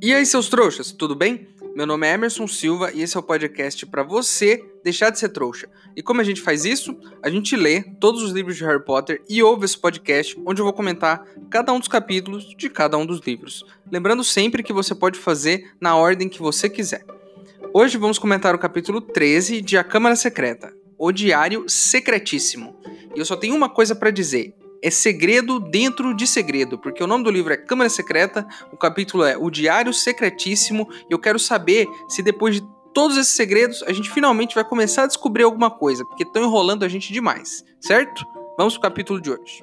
E aí, seus trouxas, tudo bem? Meu nome é Emerson Silva e esse é o podcast para você deixar de ser trouxa. E como a gente faz isso? A gente lê todos os livros de Harry Potter e ouve esse podcast onde eu vou comentar cada um dos capítulos de cada um dos livros. Lembrando sempre que você pode fazer na ordem que você quiser. Hoje vamos comentar o capítulo 13 de A Câmara Secreta, O Diário Secretíssimo. E eu só tenho uma coisa para dizer é segredo dentro de segredo, porque o nome do livro é Câmara Secreta, o capítulo é O Diário Secretíssimo, e eu quero saber se depois de todos esses segredos a gente finalmente vai começar a descobrir alguma coisa, porque estão enrolando a gente demais, certo? Vamos pro capítulo de hoje.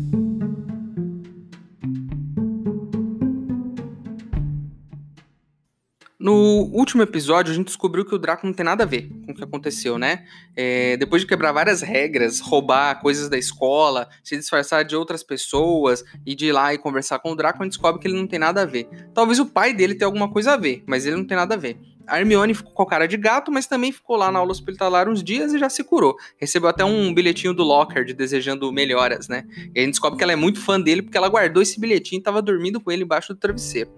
No último episódio, a gente descobriu que o Draco não tem nada a ver com o que aconteceu, né? É, depois de quebrar várias regras, roubar coisas da escola, se disfarçar de outras pessoas e de ir lá e conversar com o Draco, a gente descobre que ele não tem nada a ver. Talvez o pai dele tenha alguma coisa a ver, mas ele não tem nada a ver. A Hermione ficou com a cara de gato, mas também ficou lá na aula hospitalar uns dias e já se curou. Recebeu até um bilhetinho do Lockhart desejando melhoras, né? E a gente descobre que ela é muito fã dele porque ela guardou esse bilhetinho e estava dormindo com ele embaixo do travesseiro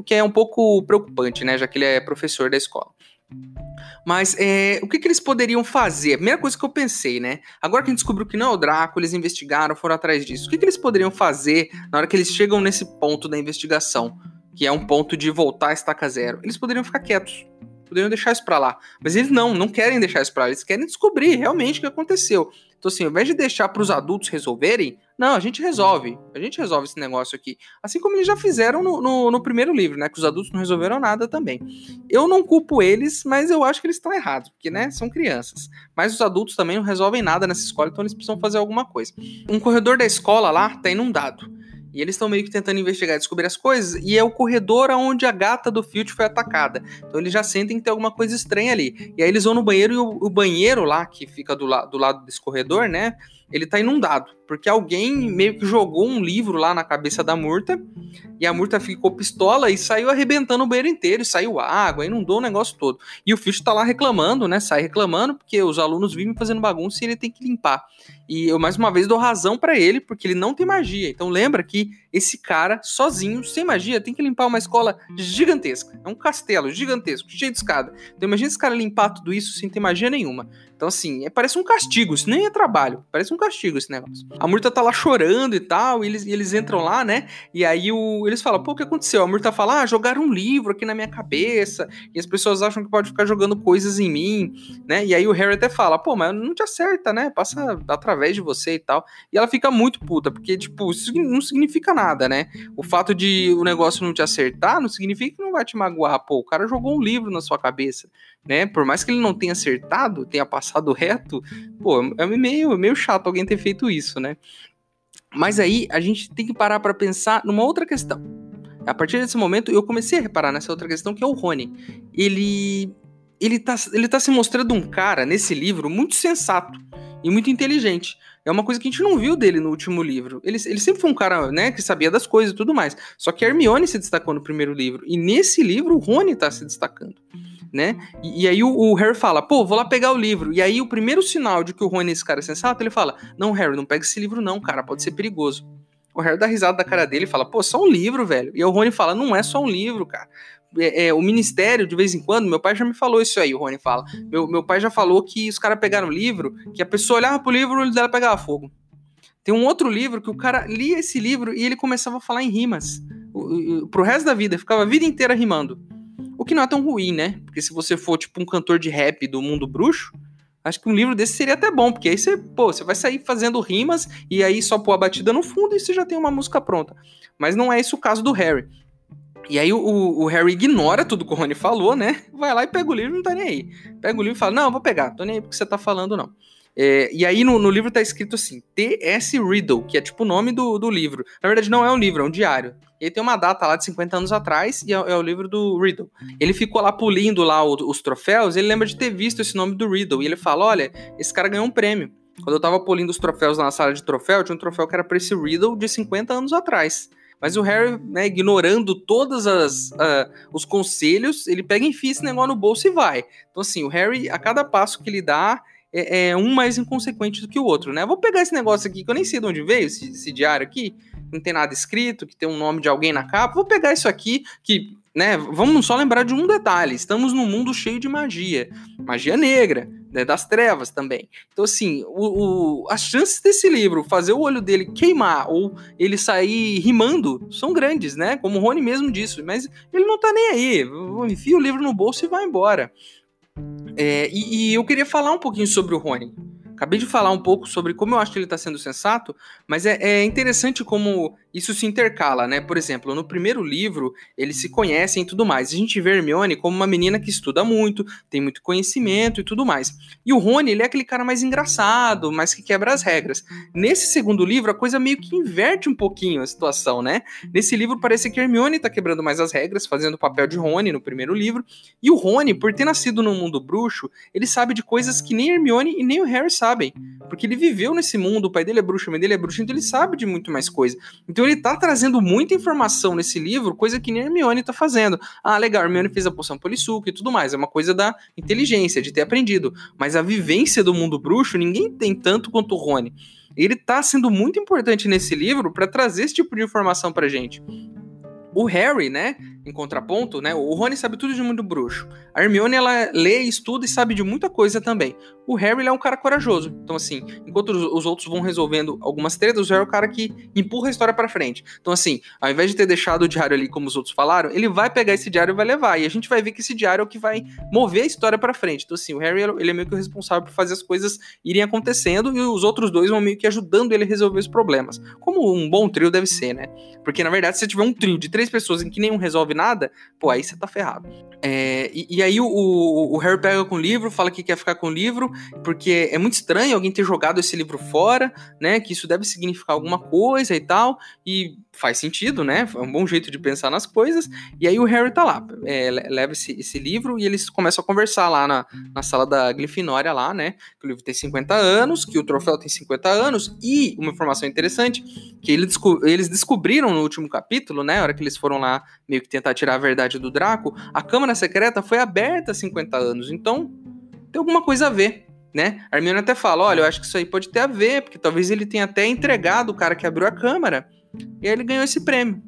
o que é um pouco preocupante, né, já que ele é professor da escola. Mas é, o que, que, eles poderiam fazer? A primeira coisa que eu pensei, né? Agora que a gente descobriu que não é o Draco, eles investigaram, foram atrás disso. O que, que eles poderiam fazer na hora que eles chegam nesse ponto da investigação? Que é um ponto de voltar a estaca zero. Eles poderiam ficar quietos. Poderiam deixar isso pra lá. Mas eles não, não querem deixar isso pra lá. Eles querem descobrir realmente o que aconteceu. Então, assim, ao invés de deixar para os adultos resolverem, não, a gente resolve. A gente resolve esse negócio aqui. Assim como eles já fizeram no, no, no, primeiro livro, né? Que os adultos não resolveram nada também. Eu não culpo eles, mas eu acho que eles estão errados, porque, né? São crianças. Mas os adultos também não resolvem nada nessa escola, então eles precisam fazer alguma coisa. Um corredor da escola lá tá inundado. E eles estão meio que tentando investigar, descobrir as coisas, e é o corredor onde a gata do Filch foi atacada. Então eles já sentem que tem alguma coisa estranha ali. E aí eles vão no banheiro e o, o banheiro lá, que fica do, la do lado desse corredor, né? Ele tá inundado porque alguém meio que jogou um livro lá na cabeça da Murta, e a Murta ficou pistola e saiu arrebentando o banheiro inteiro, saiu água, inundou o negócio todo. E o Fish tá lá reclamando, né? Sai reclamando, porque os alunos vivem fazendo bagunça e ele tem que limpar. E eu mais uma vez dou razão para ele, porque ele não tem magia. Então lembra que esse cara, sozinho, sem magia, tem que limpar uma escola gigantesca. É um castelo gigantesco, cheio de escada. Então imagina esse cara limpar tudo isso sem ter magia nenhuma. Então, assim, é, parece um castigo. Isso nem é trabalho. Parece um castigo esse negócio. A Murta tá lá chorando e tal, e eles, e eles entram lá, né? E aí o, eles falam, pô, o que aconteceu? A Murta fala, ah, jogaram um livro aqui na minha cabeça, e as pessoas acham que pode ficar jogando coisas em mim, né? E aí o Harry até fala, pô, mas não te acerta, né? Passa através de você e tal. E ela fica muito puta, porque, tipo, isso não significa nada, né? O fato de o negócio não te acertar não significa que não vai te magoar. Pô, o cara jogou um livro na sua cabeça né? Por mais que ele não tenha acertado, tenha passado reto, pô, é meio, meio chato alguém ter feito isso, né? Mas aí a gente tem que parar para pensar numa outra questão. A partir desse momento eu comecei a reparar nessa outra questão que é o Rony. Ele ele tá, ele tá se mostrando um cara nesse livro muito sensato e muito inteligente. É uma coisa que a gente não viu dele no último livro. Ele, ele sempre foi um cara, né, que sabia das coisas e tudo mais. Só que a Hermione se destacou no primeiro livro. E nesse livro o Rony tá se destacando né? E, e aí o, o, Harry fala, pô, vou lá pegar o livro. E aí o primeiro sinal de que o Rony é esse cara é sensato, ele fala, não, Harry, não pega esse livro não, cara, pode ser perigoso. O Harry dá risada da cara dele e fala, pô, só um livro, velho. E o Rony fala, não é só um livro, cara. É, é, o ministério, de vez em quando, meu pai já me falou isso aí, o Rony fala. Meu, meu pai já falou que os caras pegaram o livro, que a pessoa olhava pro livro e o olho dela pegava fogo. Tem um outro livro que o cara lia esse livro e ele começava a falar em rimas. Pro resto da vida, ficava a vida inteira rimando. O que não é tão ruim, né? Porque se você for, tipo, um cantor de rap do mundo bruxo, acho que um livro desse seria até bom, porque aí você, pô, você vai sair fazendo rimas e aí só pôr a batida no fundo e você já tem uma música pronta. Mas não é esse o caso do Harry. E aí o, o, Harry ignora tudo que o Rony falou, né? Vai lá e pega o livro não tá nem aí. Pega o livro e fala, não, vou pegar, tô nem aí porque você tá falando, não. É, e aí no, no, livro tá escrito assim, T.S. Riddle, que é tipo o nome do, do livro. Na verdade não é um livro, é um diário. E aí tem uma data lá de 50 anos atrás e é, é o livro do Riddle. Ele ficou lá pulindo lá o, os troféus, ele lembra de ter visto esse nome do Riddle. E ele fala, olha, esse cara ganhou um prêmio. Quando eu tava polindo os troféus na sala de troféu, tinha um troféu que era pra esse Riddle de 50 anos atrás. Mas o Harry, né, ignorando todos uh, os conselhos, ele pega e enfia esse negócio no bolso e vai. Então, assim, o Harry, a cada passo que ele dá, é, é, um mais inconsequente do que o outro, né? Vou pegar esse negócio aqui, que eu nem sei de onde veio, esse, esse diário aqui, não tem nada escrito, que tem um nome de alguém na capa. Vou pegar isso aqui, que, né, vamos só lembrar de um detalhe: estamos num mundo cheio de magia. Magia negra, né, das trevas também. Então, assim, o, o, as chances desse livro fazer o olho dele queimar ou ele sair rimando são grandes, né? Como o Rony mesmo disse, mas ele não tá nem aí. Enfia o livro no bolso e vai embora. É, e, e, eu queria falar um pouquinho sobre o Rony. Acabei de falar um pouco sobre como eu acho que ele está sendo sensato, mas é, é, interessante como isso se intercala, né? Por exemplo, no primeiro livro, eles se conhecem e tudo mais. A gente vê Hermione como uma menina que estuda muito, tem muito conhecimento e tudo mais. E o Rony, ele é aquele cara mais engraçado, mais que quebra as regras. Nesse segundo livro, a coisa meio que inverte um pouquinho a situação, né? Nesse livro parece que Hermione tá quebrando mais as regras, fazendo o papel de Rony no primeiro livro, e o Rony, por ter nascido num mundo bruxo, ele sabe de coisas que nem Hermione e nem o Harry sabem, porque ele viveu nesse mundo, o pai dele é bruxo, a mãe dele é bruxo, então ele sabe de muito mais coisa. Então então ele tá trazendo muita informação nesse livro, coisa que nem Hermione tá fazendo. Ah, legal, Hermione fez a poção polissuco e tudo mais. É uma coisa da inteligência, de ter aprendido. Mas a vivência do mundo bruxo, ninguém tem tanto quanto o Rony. Ele tá sendo muito importante nesse livro para trazer esse tipo de informação pra gente. O Harry, né, em contraponto, né, o Rony sabe tudo de mundo bruxo. A Hermione, ela lê, estuda e sabe de muita coisa também. O Harry, é um cara corajoso. Então, assim, enquanto os outros vão resolvendo algumas tretas, o Harry é o cara que empurra a história para frente. Então, assim, ao invés de ter deixado o diário ali como os outros falaram, ele vai pegar esse diário e vai levar. E a gente vai ver que esse diário é o que vai mover a história para frente. Então, assim, o Harry, ele é meio que o responsável por fazer as coisas irem acontecendo e os outros dois vão meio que ajudando ele a resolver os problemas. Como um bom trio deve ser, né? Porque, na verdade, se você tiver um trio de três pessoas em que nenhum resolve nada, pô, aí você tá ferrado. É, e, e, aí o, o, Harry pega com o livro, fala que quer ficar com o livro, porque é muito estranho alguém ter jogado esse livro fora, né? Que isso deve significar alguma coisa e tal. E faz sentido, né? É um bom jeito de pensar nas coisas. E aí o Harry tá lá, é, leva esse, esse, livro e eles começam a conversar lá na, na sala da Grifinória lá, né? Que o livro tem 50 anos, que o troféu tem 50 anos e uma informação interessante que eles, eles descobriram no último capítulo, né? A hora que eles foram lá meio que tentar tirar a verdade do Draco, a Câmara Secreta foi aberta há 50 anos. Então, tem alguma coisa a ver, né? A Hermione até fala, olha, eu acho que isso aí pode ter a ver, porque talvez ele tenha até entregado o cara que abriu a câmara e aí ele ganhou esse prêmio.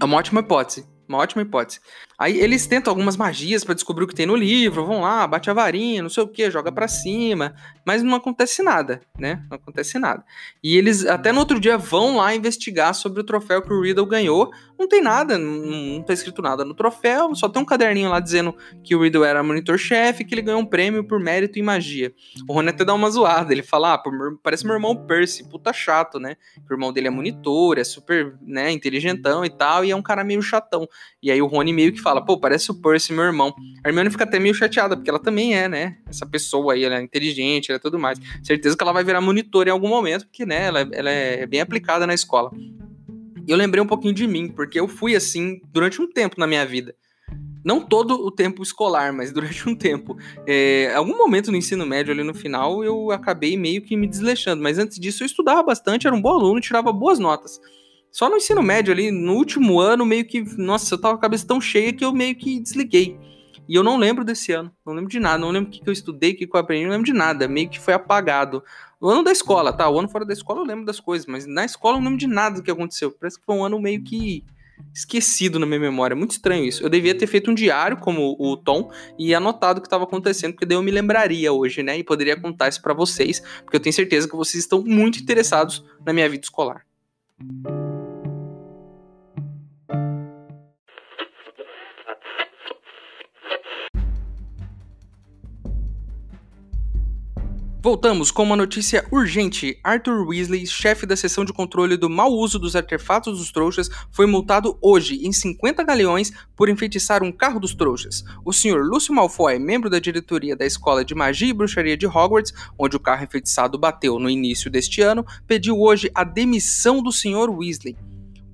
É uma ótima hipótese. Uma ótima hipótese. Aí eles tentam algumas magias para descobrir o que tem no livro, vão lá, bate a varinha, não sei o que, joga para cima, mas não acontece nada, né? Não acontece nada. E eles até no outro dia vão lá investigar sobre o troféu que o Riddle ganhou. Não tem nada, não, não tá escrito nada no troféu, só tem um caderninho lá dizendo que o Riddle era monitor-chefe que ele ganhou um prêmio por mérito em magia. O Rony até dá uma zoada, ele fala: ah, parece meu irmão Percy, puta chato, né? O irmão dele é monitor, é super, né, inteligentão e tal, e é um cara meio chatão. E aí o Rony meio que fala, fala, pô, parece o Percy, meu irmão. A Hermione fica até meio chateada, porque ela também é, né? Essa pessoa aí, ela é inteligente, ela é tudo mais. Certeza que ela vai virar monitor em algum momento, porque, né, ela, ela é bem aplicada na escola. E eu lembrei um pouquinho de mim, porque eu fui assim durante um tempo na minha vida. Não todo o tempo escolar, mas durante um tempo. É, algum momento no ensino médio, ali no final, eu acabei meio que me desleixando. Mas antes disso, eu estudava bastante, era um bom aluno, tirava boas notas. Só no ensino médio ali, no último ano, meio que, nossa, eu tava com a cabeça tão cheia que eu meio que desliguei. E eu não lembro desse ano, não lembro de nada, não lembro o que, que eu estudei, o que, que eu aprendi, não lembro de nada, meio que foi apagado. O ano da escola, tá? O ano fora da escola eu lembro das coisas, mas na escola eu não lembro de nada do que aconteceu. Parece que foi um ano meio que esquecido na minha memória. Muito estranho isso. Eu devia ter feito um diário, como o Tom, e anotado o que estava acontecendo, porque daí eu me lembraria hoje, né? E poderia contar isso para vocês, porque eu tenho certeza que vocês estão muito interessados na minha vida escolar. Voltamos com uma notícia urgente. Arthur Weasley, chefe da seção de controle do mau uso dos artefatos dos trouxas, foi multado hoje em 50 galeões por enfeitiçar um carro dos trouxas. O Sr. Lúcio Malfoy, membro da diretoria da Escola de Magia e Bruxaria de Hogwarts, onde o carro enfeitiçado bateu no início deste ano, pediu hoje a demissão do Sr. Weasley.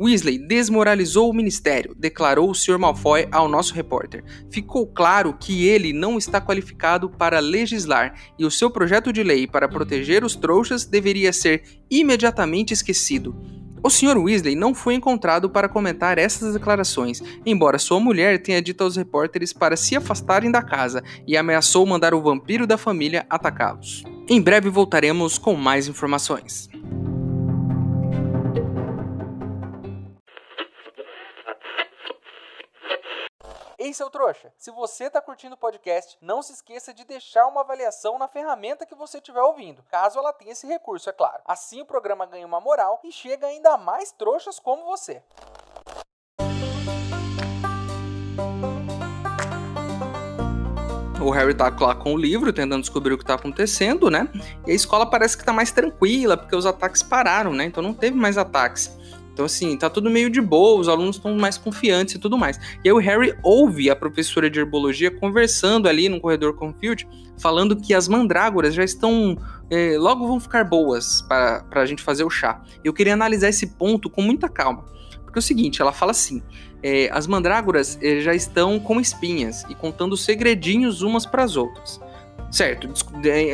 Weasley desmoralizou o ministério, declarou o Sr. Malfoy ao nosso repórter. Ficou claro que ele não está qualificado para legislar e o seu projeto de lei para proteger os trouxas deveria ser imediatamente esquecido. O Sr. Weasley não foi encontrado para comentar essas declarações, embora sua mulher tenha dito aos repórteres para se afastarem da casa e ameaçou mandar o vampiro da família atacá-los. Em breve voltaremos com mais informações. Ei, seu trouxa! Se você tá curtindo o podcast, não se esqueça de deixar uma avaliação na ferramenta que você estiver ouvindo, caso ela tenha esse recurso, é claro. Assim o programa ganha uma moral e chega ainda mais trouxas como você. O Harry tá lá com o livro, tentando descobrir o que tá acontecendo, né? E a escola parece que tá mais tranquila, porque os ataques pararam, né? Então não teve mais ataques. Então, assim, tá tudo meio de boa, os alunos estão mais confiantes e tudo mais. E aí o Harry ouve a professora de herbologia conversando ali no corredor com o Field, falando que as mandrágoras já estão. É, logo vão ficar boas para a gente fazer o chá. Eu queria analisar esse ponto com muita calma. Porque é o seguinte, ela fala assim: é, as mandrágoras é, já estão com espinhas e contando segredinhos umas para as outras. Certo,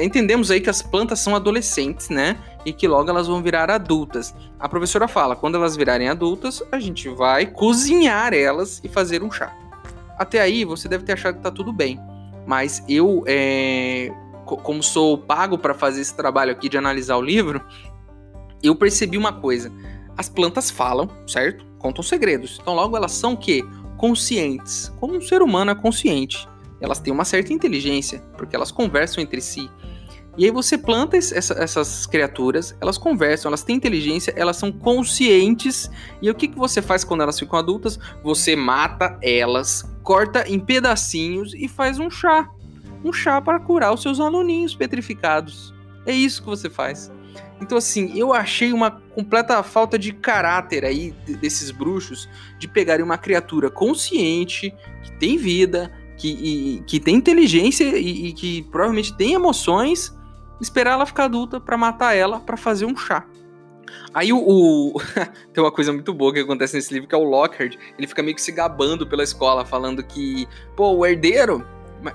entendemos aí que as plantas são adolescentes, né? E que logo elas vão virar adultas. A professora fala: quando elas virarem adultas, a gente vai cozinhar elas e fazer um chá. Até aí você deve ter achado que tá tudo bem. Mas eu, é, como sou pago para fazer esse trabalho aqui de analisar o livro, eu percebi uma coisa. As plantas falam, certo? Contam segredos. Então logo elas são o quê? Conscientes. Como um ser humano é consciente elas têm uma certa inteligência, porque elas conversam entre si. E aí você planta essa, essas criaturas, elas conversam, elas têm inteligência, elas são conscientes. E o que, que você faz quando elas ficam adultas? Você mata elas, corta em pedacinhos e faz um chá. Um chá para curar os seus aluninhos petrificados. É isso que você faz. Então, assim, eu achei uma completa falta de caráter aí desses bruxos de pegarem uma criatura consciente, que tem vida, que, e, que tem inteligência e, e, que provavelmente tem emoções, esperar ela ficar adulta para matar ela para fazer um chá. Aí o, o... tem uma coisa muito boa que acontece nesse livro que é o Lockhart, ele fica meio que se gabando pela escola, falando que, pô, o herdeiro,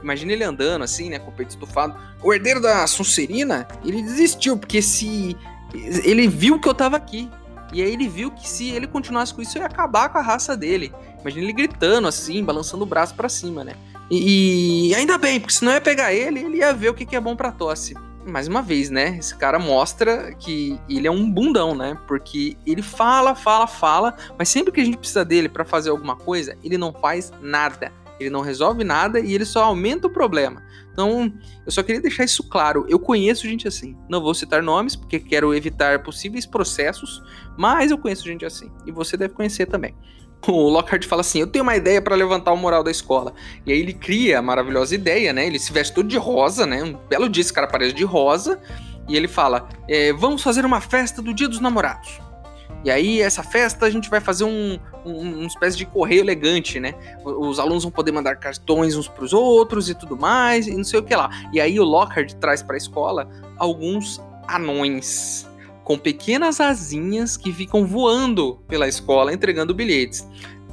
imagina ele andando assim, né, com o peito estufado, o herdeiro da Sonserina, ele desistiu porque se ele viu que eu tava aqui. E aí ele viu que se ele continuasse com isso, ia acabar com a raça dele. Imagina ele gritando assim, balançando o braço para cima, né? E, e, ainda bem, porque se não ia pegar ele, ele ia ver o que, que é bom pra tosse. Mais uma vez, né? Esse cara mostra que ele é um bundão, né? Porque ele fala, fala, fala, mas sempre que a gente precisa dele para fazer alguma coisa, ele não faz nada. Ele não resolve nada e ele só aumenta o problema. Então, eu só queria deixar isso claro. Eu conheço gente assim. Não vou citar nomes, porque quero evitar possíveis processos, mas eu conheço gente assim. E você deve conhecer também o Lockhart fala assim: Eu tenho uma ideia para levantar o moral da escola. E aí ele cria a maravilhosa ideia, né? Ele se veste todo de rosa, né? Um belo dia esse cara aparece de rosa. E ele fala: é, Vamos fazer uma festa do Dia dos Namorados. E aí, essa festa, a gente vai fazer um, um, uma espécie de correio elegante, né? Os alunos vão poder mandar cartões uns para os outros e tudo mais, e não sei o que lá. E aí, o Lockhart traz para a escola alguns anões com pequenas asinhas que ficam voando pela escola entregando bilhetes.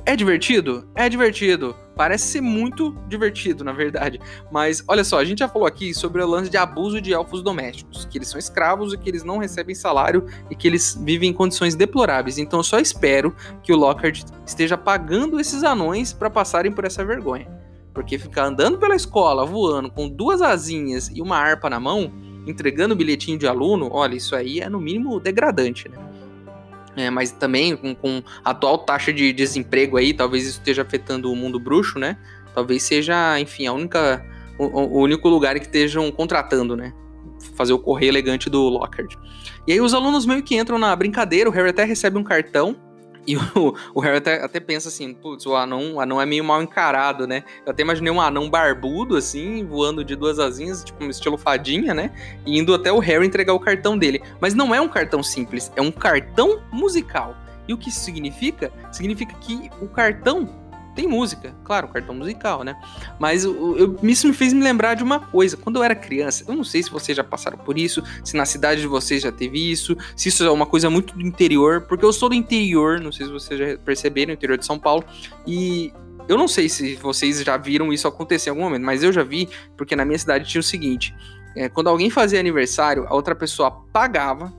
É divertido? É divertido. Parece ser muito divertido, na verdade. Mas olha só, a gente já falou aqui sobre o lance de abuso de elfos domésticos, que eles são escravos e que eles não recebem salário e que eles vivem em condições deploráveis. Então eu só espero que o Lockhart esteja pagando esses anões para passarem por essa vergonha. Porque ficar andando pela escola, voando com duas asinhas e uma harpa na mão, entregando bilhetinho de aluno, olha, isso aí é no mínimo degradante, né? É, mas também com, com a atual taxa de desemprego aí, talvez isso esteja afetando o mundo bruxo, né? Talvez seja, enfim, a única, o, o único lugar que estejam contratando, né? Fazer o correio elegante do Lockhart. E aí os alunos meio que entram na brincadeira, o Harry até recebe um cartão E o, o Harry até, até pensa assim, putz, o anão, o anão é meio mal encarado, né? Eu até imaginei um anão barbudo, assim, voando de duas asinhas, tipo um estilo fadinha, né? E indo até o Harry entregar o cartão dele. Mas não é um cartão simples, é um cartão musical. E o que isso significa? Significa que o cartão tem música, claro, cartão musical, né? Mas eu, eu, isso me fez me lembrar de uma coisa. Quando eu era criança, eu não sei se vocês já passaram por isso, se na cidade de vocês já teve isso, se isso é uma coisa muito do interior, porque eu sou do interior, não sei se vocês já perceberam, interior de São Paulo, e eu não sei se vocês já viram isso acontecer em algum momento, mas eu já vi, porque na minha cidade tinha o seguinte: é, quando alguém fazia aniversário, a outra pessoa pagava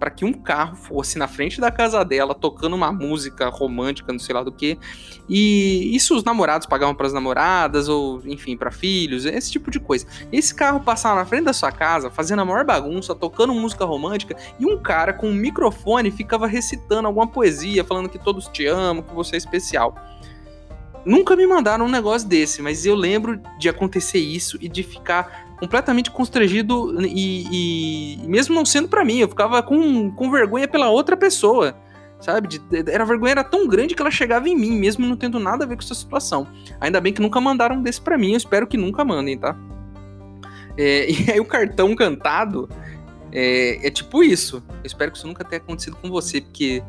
para que um carro fosse na frente da casa dela tocando uma música romântica, não sei lá do que. E isso os namorados pagavam para as namoradas ou, enfim, para filhos, esse tipo de coisa. Esse carro passava na frente da sua casa, fazendo a maior bagunça, tocando música romântica, e um cara com um microfone ficava recitando alguma poesia, falando que todos te amam, que você é especial. Nunca me mandaram um negócio desse, mas eu lembro de acontecer isso e de ficar completamente constrangido e, e mesmo não sendo para mim, eu ficava com, com vergonha pela outra pessoa, sabe? De, era a vergonha era tão grande que ela chegava em mim, mesmo não tendo nada a ver com essa situação. Ainda bem que nunca mandaram desse para mim, eu espero que nunca mandem, tá? É, e aí o cartão cantado é, é, tipo isso. Eu espero que isso nunca tenha acontecido com você, porque,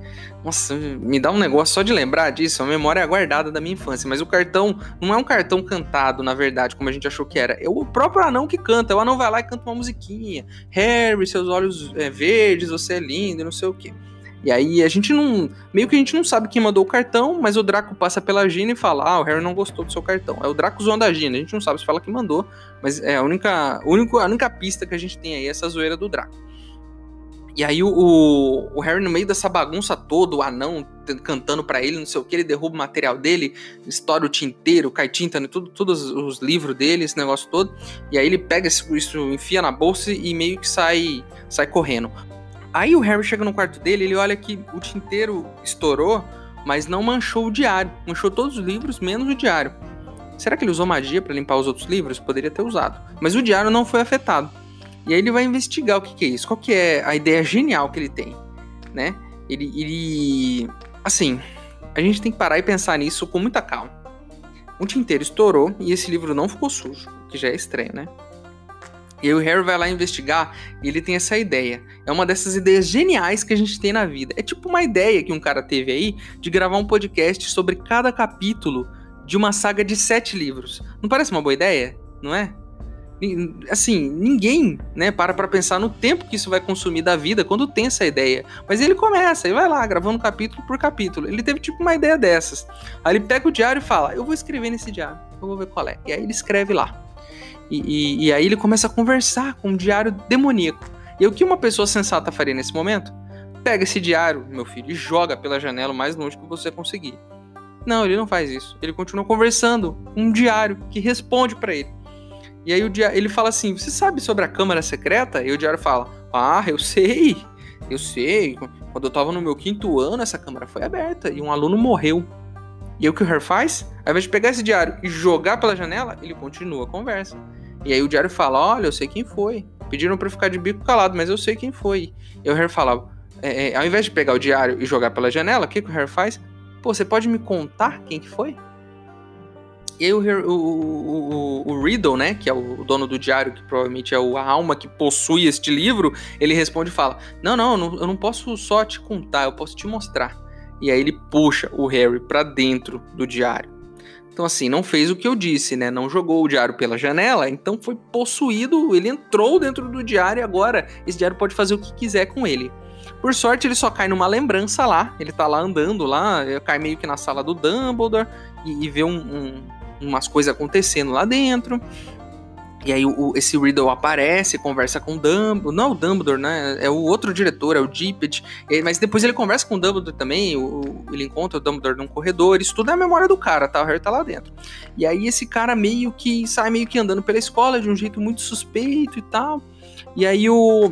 nossa, me dá um negócio só de lembrar disso, é uma memória guardada da minha infância. Mas o cartão não é um cartão cantado, na verdade, como a gente achou que era. É o próprio anão que canta. O anão vai lá e canta uma musiquinha. Harry, seus olhos é, verdes, você é lindo, não sei o quê. E aí a gente não. Meio que a gente não sabe quem mandou o cartão, mas o Draco passa pela Gina e fala: Ah, o Harry não gostou do seu cartão. É o Draco zoando a Gina. A gente não sabe se fala que mandou, mas é a única, a única, a única pista que a gente tem aí é essa zoeira do Draco. E aí o, o, o, Harry, no meio dessa bagunça toda, o anão cantando para ele, não sei o que, ele derruba o material dele, estoura o tinteiro, cai tinta, tudo, todos os livros dele, esse negócio todo. E aí ele pega isso, isso, enfia na bolsa e meio que sai, sai correndo. Aí o Harry chega no quarto dele, ele olha que o tinteiro estourou, mas não manchou o diário. Manchou todos os livros, menos o diário. Será que ele usou magia para limpar os outros livros? Poderia ter usado. Mas o diário não foi afetado. E aí ele vai investigar o que, que é isso. Qual que é a ideia genial que ele tem, né? Ele, ele... Assim, a gente tem que parar e pensar nisso com muita calma. O tinteiro estourou e esse livro não ficou sujo, o que já é estranho, né? E aí o Harry vai lá investigar e ele tem essa ideia. É uma dessas ideias geniais que a gente tem na vida. É tipo uma ideia que um cara teve aí de gravar um podcast sobre cada capítulo de uma saga de sete livros. Não parece uma boa ideia? Não é? Assim, ninguém né, para pra pensar no tempo que isso vai consumir da vida quando tem essa ideia. Mas ele começa, e vai lá, gravando capítulo por capítulo. Ele teve tipo uma ideia dessas. Aí ele pega o diário e fala: Eu vou escrever nesse diário, eu vou ver qual é. E aí ele escreve lá. E, e, e aí ele começa a conversar com um diário demoníaco. E o que uma pessoa sensata faria nesse momento? Pega esse diário, meu filho, e joga pela janela o mais longe que você conseguir. Não, ele não faz isso. Ele continua conversando com um diário que responde para ele. E aí o diário, ele fala assim: Você sabe sobre a Câmara Secreta? E o diário fala: Ah, eu sei, eu sei. Quando eu tava no meu quinto ano, essa câmara foi aberta e um aluno morreu. E aí o que o Harry faz? Ao invés de pegar esse diário e jogar pela janela, ele continua a conversa. E aí o diário fala: Olha, eu sei quem foi. Pediram para ficar de bico calado, mas eu sei quem foi. E o Harry fala: é, é, Ao invés de pegar o diário e jogar pela janela, o que, que o Harry faz? Pô, você pode me contar quem que foi? E aí o, o, o, o, Riddle, né, que é o dono do diário, que provavelmente é a alma que possui este livro, ele responde e fala: Não, não, eu não posso só te contar, eu posso te mostrar. E aí ele puxa o Harry para dentro do diário. Então, assim, não fez o que eu disse, né? Não jogou o diário pela janela, então foi possuído, ele entrou dentro do diário e agora esse diário pode fazer o que quiser com ele. Por sorte, ele só cai numa lembrança lá, ele tá lá andando lá, cai meio que na sala do Dumbledore e, e vê um, um, umas coisas acontecendo lá dentro. E aí o, esse Riddle aparece, conversa com o Dumbledore, não é o Dumbledore, né? É o outro diretor, é o Dippet. Mas depois ele conversa com o Dumbledore também, o, ele encontra o Dumbledore num corredor, isso tudo é a memória do cara, tá? O Harry tá lá dentro. E aí esse cara meio que sai meio que andando pela escola de um jeito muito suspeito e tal. E aí o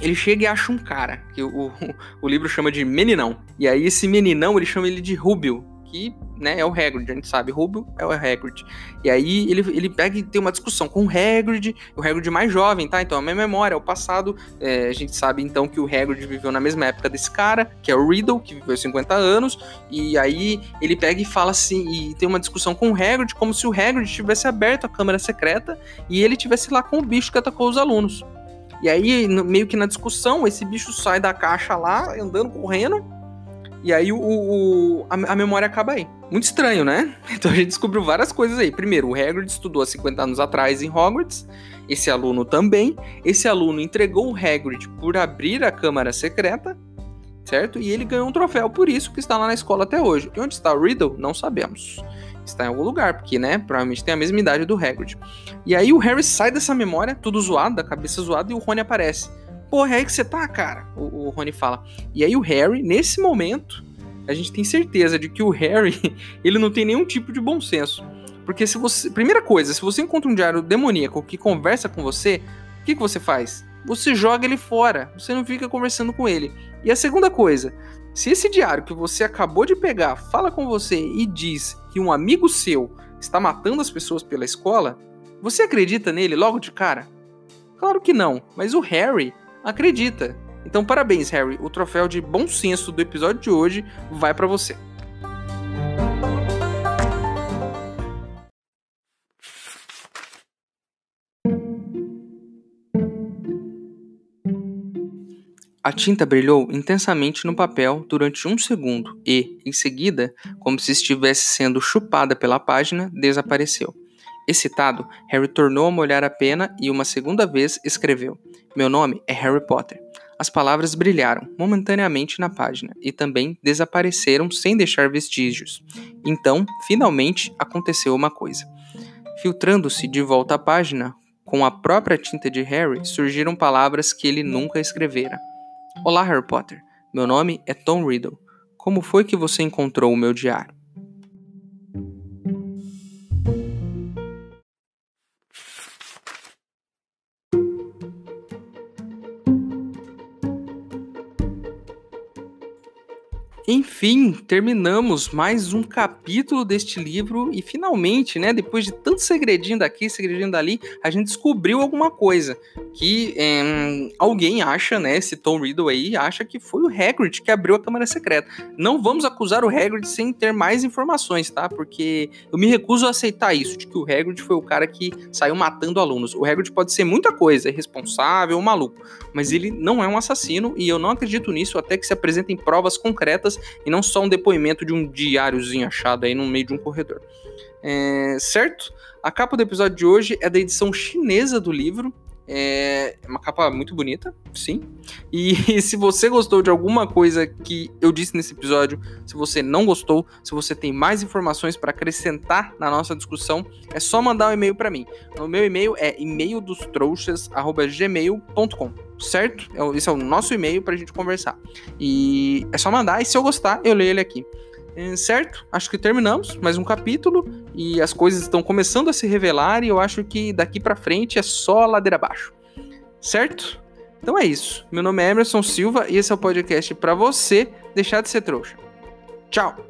ele chega e acha um cara, que o, o, o livro chama de Meninão. E aí esse Meninão, ele chama ele de Rubio, que né, é o Hagrid, a gente sabe, Rubio é o Hagrid. E aí ele, ele pega e tem uma discussão com o Hagrid, o Hagrid mais jovem, tá? Então a minha memória, é o passado, é, a gente sabe então que o Hagrid viveu na mesma época desse cara, que é o Riddle, que viveu 50 anos, e aí ele pega e fala assim, e tem uma discussão com o Hagrid, como se o Hagrid tivesse aberto a câmara secreta e ele tivesse lá com o bicho que atacou os alunos. E aí, meio que na discussão, esse bicho sai da caixa lá, andando, correndo, e aí o, o a, a, memória acaba aí. Muito estranho, né? Então a gente descobriu várias coisas aí. Primeiro, o Hagrid estudou há 50 anos atrás em Hogwarts. Esse aluno também. Esse aluno entregou o Hagrid por abrir a câmara secreta, certo? E ele ganhou um troféu por isso que está lá na escola até hoje. E onde está o Riddle? Não sabemos. Está em algum lugar, porque, né, provavelmente tem a mesma idade do Hagrid. E aí o Harry sai dessa memória, tudo zoado, da cabeça zoada, e o Rony aparece. Porra, é aí que você tá, cara? O, o Rony fala. E aí o Harry, nesse momento, a gente tem certeza de que o Harry, ele não tem nenhum tipo de bom senso. Porque se você. Primeira coisa, se você encontra um diário demoníaco que conversa com você, o que, que você faz? Você joga ele fora. Você não fica conversando com ele. E a segunda coisa, se esse diário que você acabou de pegar fala com você e diz que um amigo seu está matando as pessoas pela escola, você acredita nele logo de cara? Claro que não, mas o Harry acredita. Então, parabéns, Harry. O troféu de bom senso do episódio de hoje vai para você. A tinta brilhou intensamente no papel durante um segundo e, em seguida, como se estivesse sendo chupada pela página, desapareceu. Excitado, Harry tornou a molhar a pena e uma segunda vez escreveu: Meu nome é Harry Potter. As palavras brilharam momentaneamente na página e também desapareceram sem deixar vestígios. Então, finalmente, aconteceu uma coisa. Filtrando-se de volta à página, com a própria tinta de Harry, surgiram palavras que ele nunca escrevera. Olá, Harry Potter. Meu nome é Tom Riddle. Como foi que você encontrou o meu diário? Enfim, terminamos mais um capítulo deste livro e finalmente, né, depois de tanto segredinho daqui, segredinho dali, a gente descobriu alguma coisa que é, alguém acha, né, esse Tom Riddle aí, acha que foi o Hagrid que abriu a câmara secreta. Não vamos acusar o Hagrid sem ter mais informações, tá? Porque eu me recuso a aceitar isso, de que o Hagrid foi o cara que saiu matando alunos. O Hagrid pode ser muita coisa, irresponsável, um maluco, mas ele não é um assassino e eu não acredito nisso até que se apresentem provas concretas e não só um depoimento de um diáriozinho achado aí no meio de um corredor. É, certo? A capa do episódio de hoje é da edição chinesa do livro. É uma capa muito bonita, sim. E se você gostou de alguma coisa que eu disse nesse episódio, se você não gostou, se você tem mais informações para acrescentar na nossa discussão, é só mandar um e-mail para mim. O meu e-mail é e-maildostrouxas@gmail.com certo? É esse é o nosso e-mail pra gente conversar. E é só mandar, e se eu gostar, eu leio ele aqui. É, certo? Acho que terminamos mais um capítulo e as coisas estão começando a se revelar e eu acho que daqui para frente é só ladeira abaixo. Certo? Então é isso. Meu nome é Emerson Silva e esse é o podcast para você deixar de ser trouxa. Tchau.